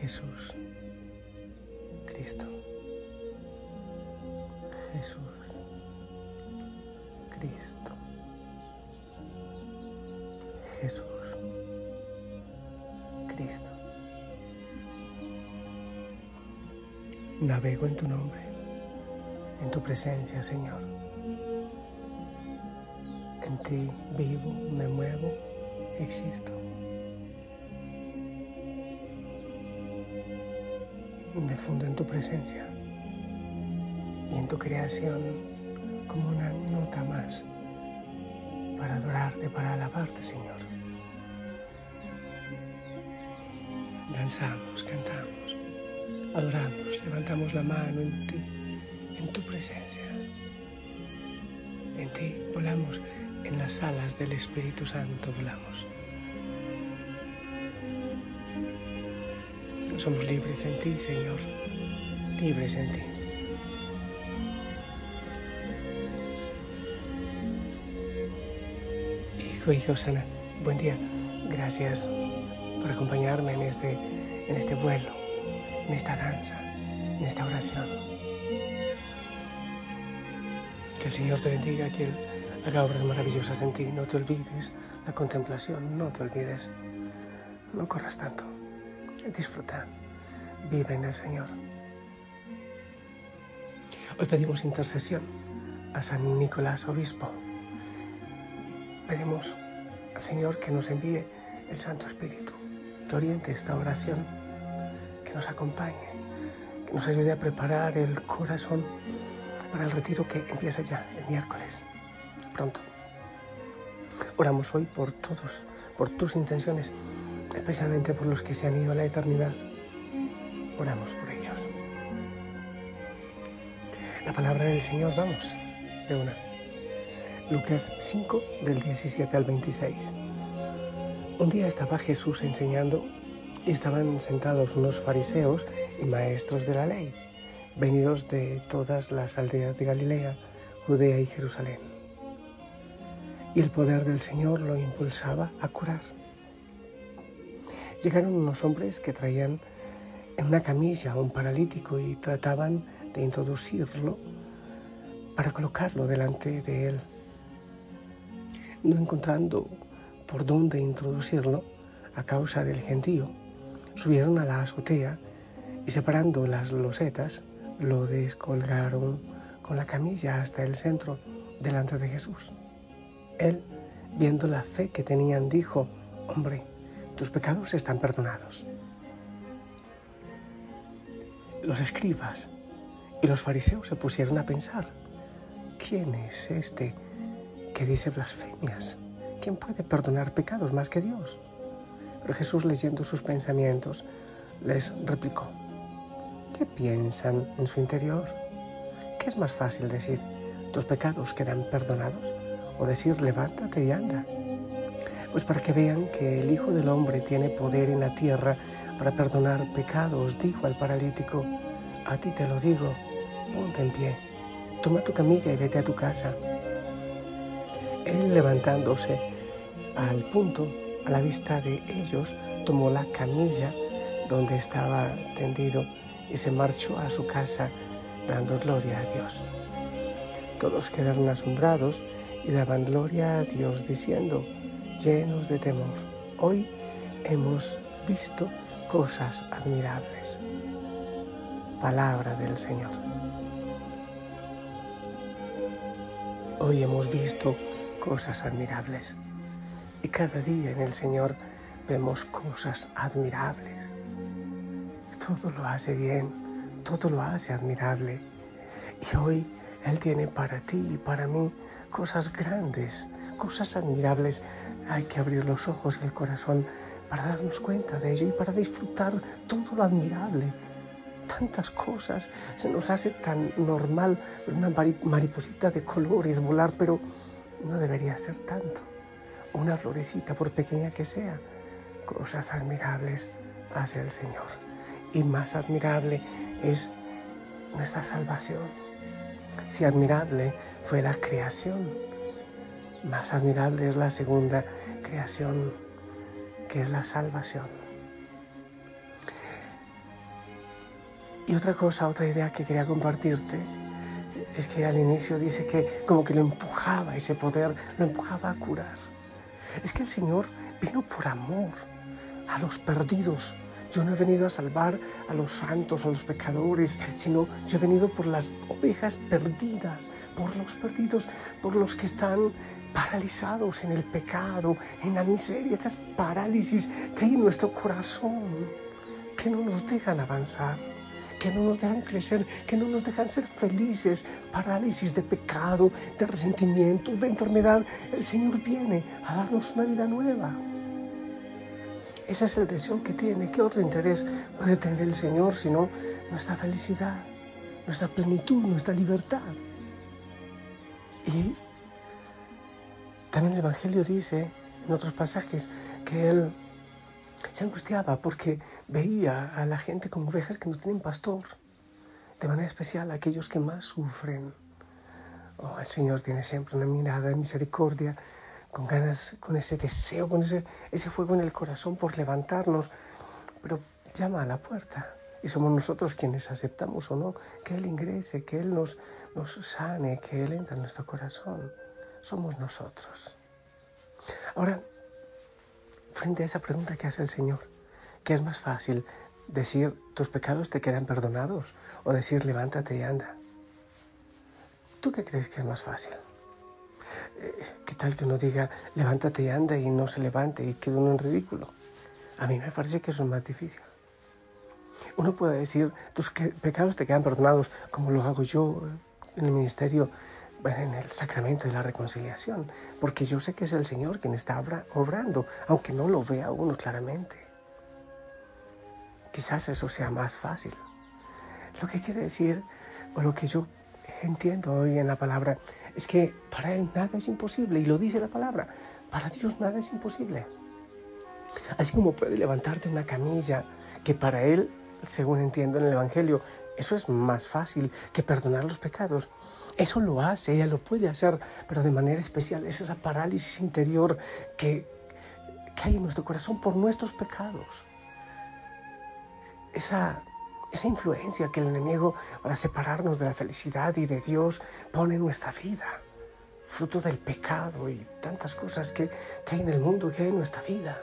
Jesús, Cristo, Jesús, Cristo, Jesús, Cristo. Navego en tu nombre, en tu presencia, Señor. En ti vivo, me muevo, existo. Me fundo en tu presencia y en tu creación como una nota más para adorarte, para alabarte, Señor. Danzamos, cantamos, adoramos, levantamos la mano en ti, en tu presencia. En ti volamos, en las alas del Espíritu Santo volamos. Somos libres en ti, Señor, libres en ti. Hijo y Josana, buen día. Gracias por acompañarme en este, en este vuelo, en esta danza, en esta oración. Que el Señor te bendiga, que Él haga obras maravillosas en ti. No te olvides la contemplación, no te olvides. No corras tanto. Disfruta. Vive en el Señor. Hoy pedimos intercesión a San Nicolás, obispo. Pedimos al Señor que nos envíe el Santo Espíritu, que oriente esta oración, que nos acompañe, que nos ayude a preparar el corazón para el retiro que empieza ya el miércoles, pronto. Oramos hoy por todos, por tus intenciones, especialmente por los que se han ido a la eternidad. Oramos por ellos. La palabra del Señor, vamos, de una. Lucas 5, del 17 al 26. Un día estaba Jesús enseñando y estaban sentados unos fariseos y maestros de la ley, venidos de todas las aldeas de Galilea, Judea y Jerusalén. Y el poder del Señor lo impulsaba a curar. Llegaron unos hombres que traían en una camilla a un paralítico y trataban de introducirlo para colocarlo delante de él. No encontrando por dónde introducirlo a causa del gentío, subieron a la azotea y separando las losetas, lo descolgaron con la camilla hasta el centro delante de Jesús. Él, viendo la fe que tenían, dijo, hombre, tus pecados están perdonados. Los escribas y los fariseos se pusieron a pensar, ¿quién es este que dice blasfemias? ¿Quién puede perdonar pecados más que Dios? Pero Jesús leyendo sus pensamientos les replicó, ¿qué piensan en su interior? ¿Qué es más fácil decir, tus pecados quedan perdonados? O decir, levántate y anda. Pues para que vean que el Hijo del Hombre tiene poder en la tierra para perdonar pecados, dijo al paralítico, a ti te lo digo, ponte en pie, toma tu camilla y vete a tu casa. Él levantándose al punto, a la vista de ellos, tomó la camilla donde estaba tendido y se marchó a su casa dando gloria a Dios. Todos quedaron asombrados y daban gloria a Dios diciendo, llenos de temor, hoy hemos visto cosas admirables. Palabra del Señor. Hoy hemos visto cosas admirables y cada día en el Señor vemos cosas admirables. Todo lo hace bien, todo lo hace admirable. Y hoy Él tiene para ti y para mí cosas grandes, cosas admirables. Hay que abrir los ojos y el corazón para darnos cuenta de ello y para disfrutar todo lo admirable. Tantas cosas, se nos hace tan normal una mariposita de colores volar, pero no debería ser tanto. Una florecita, por pequeña que sea, cosas admirables hace el Señor. Y más admirable es nuestra salvación. Si admirable fue la creación, más admirable es la segunda creación, que es la salvación. Y otra cosa, otra idea que quería compartirte, es que al inicio dice que como que lo empujaba ese poder, lo empujaba a curar. Es que el Señor vino por amor a los perdidos. Yo no he venido a salvar a los santos, a los pecadores, sino yo he venido por las ovejas perdidas, por los perdidos, por los que están paralizados en el pecado, en la miseria, esas parálisis que hay en nuestro corazón, que no nos dejan avanzar que no nos dejan crecer, que no nos dejan ser felices, parálisis de pecado, de resentimiento, de enfermedad. El Señor viene a darnos una vida nueva. Ese es el deseo que tiene. ¿Qué otro interés puede tener el Señor sino nuestra felicidad, nuestra plenitud, nuestra libertad? Y también el Evangelio dice en otros pasajes que Él se angustiaba porque veía a la gente como ovejas que no tienen pastor, de manera especial a aquellos que más sufren. Oh, el Señor tiene siempre una mirada de misericordia, con ganas, con ese deseo, con ese, ese fuego en el corazón por levantarnos, pero llama a la puerta. Y somos nosotros quienes aceptamos o no que Él ingrese, que Él nos, nos sane, que Él entre en nuestro corazón. Somos nosotros. Ahora, frente a esa pregunta que hace el Señor, ¿qué es más fácil? ¿Decir tus pecados te quedan perdonados o decir levántate y anda? ¿Tú qué crees que es más fácil? Eh, ¿Qué tal que uno diga levántate y anda y no se levante y quede uno en ridículo? A mí me parece que eso es más difícil. Uno puede decir tus pecados te quedan perdonados como lo hago yo en el ministerio en el sacramento de la reconciliación, porque yo sé que es el Señor quien está obrando, aunque no lo vea uno claramente. Quizás eso sea más fácil. Lo que quiere decir, o lo que yo entiendo hoy en la palabra, es que para Él nada es imposible, y lo dice la palabra, para Dios nada es imposible. Así como puede levantarte una camilla, que para Él, según entiendo en el Evangelio, eso es más fácil que perdonar los pecados. Eso lo hace, ella lo puede hacer, pero de manera especial. Es esa parálisis interior que, que hay en nuestro corazón por nuestros pecados. Esa, esa influencia que el enemigo, para separarnos de la felicidad y de Dios, pone en nuestra vida. Fruto del pecado y tantas cosas que, que hay en el mundo, que hay en nuestra vida.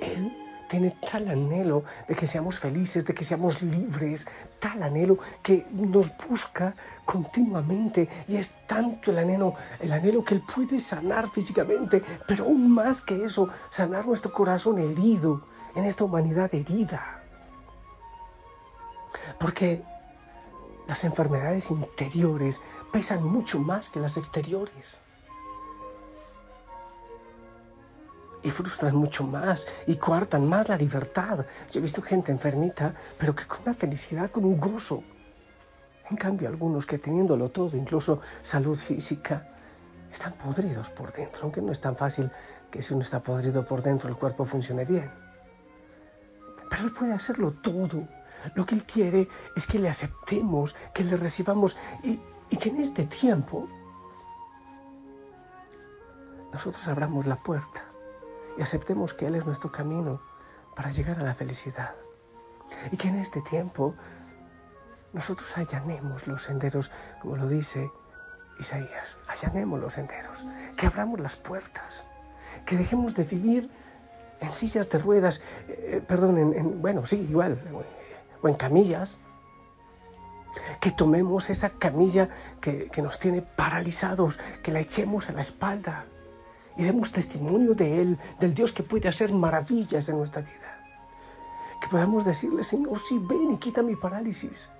Él tiene tal anhelo de que seamos felices, de que seamos libres, tal anhelo que nos busca continuamente y es tanto el anhelo, el anhelo que Él puede sanar físicamente, pero aún más que eso, sanar nuestro corazón herido, en esta humanidad herida. Porque las enfermedades interiores pesan mucho más que las exteriores. y frustran mucho más y coartan más la libertad. Yo he visto gente enfermita, pero que con una felicidad, con un gozo. En cambio, algunos que teniéndolo todo, incluso salud física, están podridos por dentro, aunque no es tan fácil que si uno está podrido por dentro el cuerpo funcione bien. Pero Él puede hacerlo todo. Lo que Él quiere es que le aceptemos, que le recibamos y, que en este tiempo nosotros abramos la puerta y aceptemos que Él es nuestro camino para llegar a la felicidad. Y que en este tiempo nosotros allanemos los senderos, como lo dice Isaías, allanemos los senderos, que abramos las puertas, que dejemos de vivir en sillas de ruedas, eh, perdón, en, bueno, sí, igual, o en camillas, que tomemos esa camilla que, que nos tiene paralizados, que la echemos a la espalda y demos testimonio de Él, del Dios que puede hacer maravillas en nuestra vida. Que podamos decirle, Señor, sí, ven y quita mi parálisis.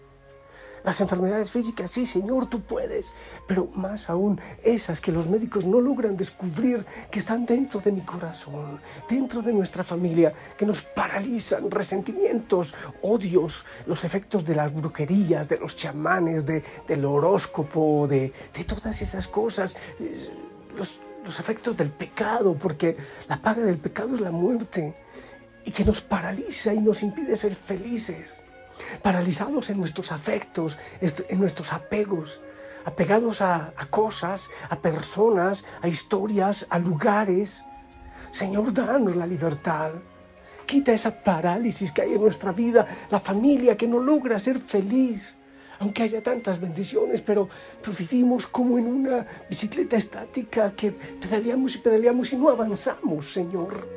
Las enfermedades físicas, sí, Señor, tú puedes, pero más aún esas que los médicos no logran descubrir que están dentro de mi corazón, dentro de nuestra familia, que nos paralizan, resentimientos, odios, los efectos de las brujerías, de los chamanes, del horóscopo, de, de todas esas cosas, los, los efectos del pecado, porque la paga del pecado es la muerte, y que nos paraliza y nos impide ser felices, paralizados en nuestros afectos, en nuestros apegos, apegados a, cosas, a personas, a historias, a lugares. Señor, danos la libertad, Quita esa parálisis que hay en nuestra vida, la familia que no logra ser feliz. Aunque haya tantas bendiciones, pero, vivimos como en una bicicleta estática que pedaleamos y pedaleamos y no avanzamos, Señor.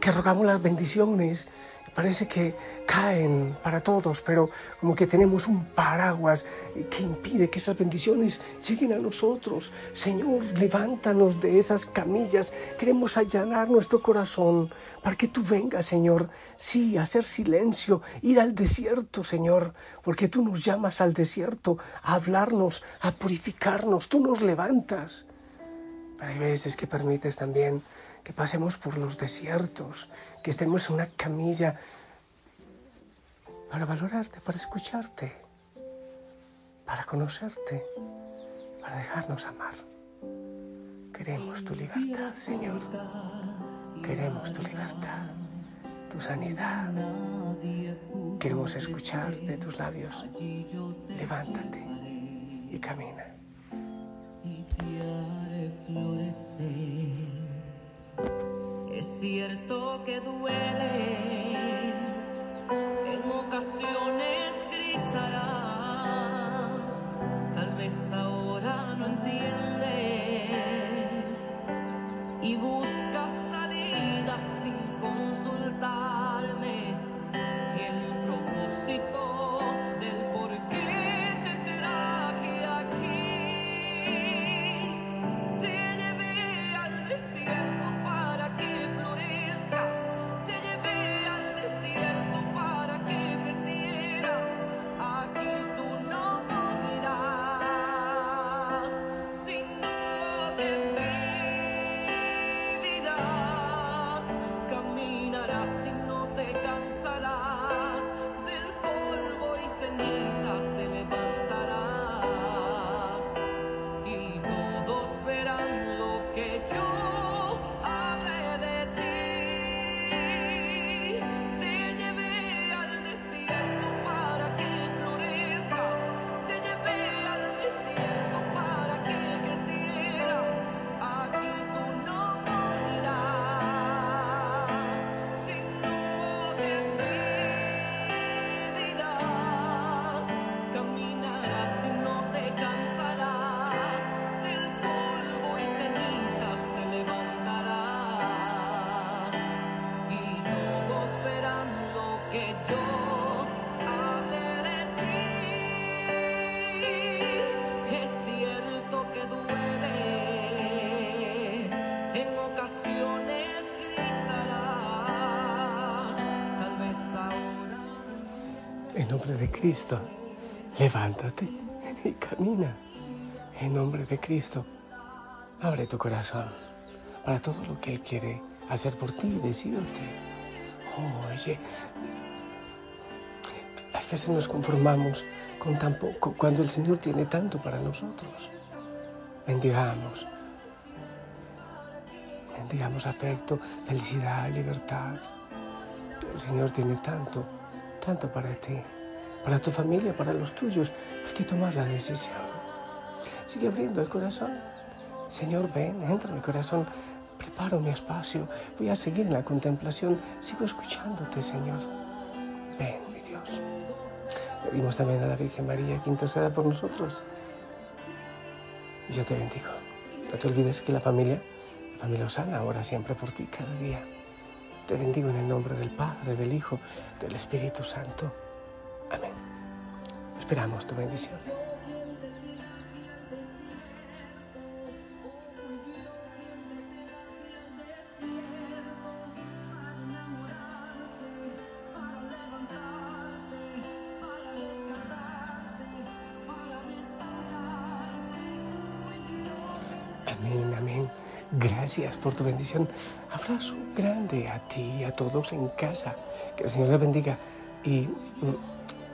Que rogamos las bendiciones parece que caen para todos, pero como que tenemos un paraguas que impide que esas bendiciones lleguen a nosotros. Señor, levántanos de esas camillas. Queremos allanar nuestro corazón para que tú vengas, Señor. Sí, hacer silencio, ir al desierto, Señor, porque tú nos llamas al desierto a hablarnos, a purificarnos. Tú nos levantas. Pero hay veces que permites también que pasemos por los desiertos, que estemos en una camilla para valorarte, para escucharte, para conocerte, para dejarnos amar. Queremos tu libertad, Señor. Queremos tu libertad, tu sanidad. Queremos escuchar de tus labios. Levántate y camina. Es cierto que duele, en ocasiones gritarás, tal vez ahora no entiendes nombre de Cristo, levántate y camina. En nombre de Cristo, abre tu corazón para todo lo que Él quiere hacer por ti y decirte. Oye, a veces nos conformamos con tan poco cuando el Señor tiene tanto para nosotros. Bendigamos. Bendigamos afecto, felicidad, libertad. El Señor tiene tanto, tanto para ti, para tu familia, para los tuyos. Hay que tomar la decisión. Sigue abriendo el corazón. Señor, ven, entra en mi corazón. Preparo mi espacio. Voy a seguir en la contemplación. Sigo escuchándote, Señor. Ven, mi Dios. Pedimos también a la Virgen María que interceda por nosotros. Yo te bendigo. No te olvides que la familia, la familia Osana, ora siempre por ti cada día. Te bendigo en el nombre del Padre, del Hijo, del Espíritu Santo. Amén. Esperamos tu bendición. Amén, amén. Gracias por tu bendición. Abrazo grande a ti y a todos en casa. Que el Señor les bendiga. Y mm,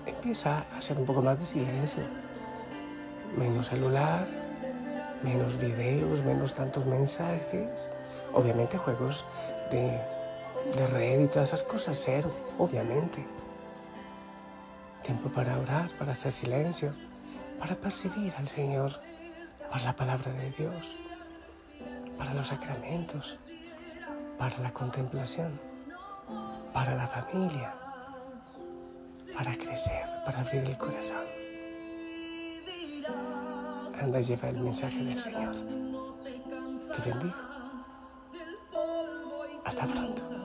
empieza a hacer un poco más de silencio. Menos celular, menos videos, menos tantos mensajes. Obviamente juegos de, de red y todas esas cosas, cero, obviamente. Tiempo para orar, para hacer silencio, para percibir al Señor, para la palabra de Dios, para los sacramentos. para la contemplación, para la familia, para crecer, para abrir el corazón. Anda lleva el mensaje del Señor. Te bendigo. Hasta pronto.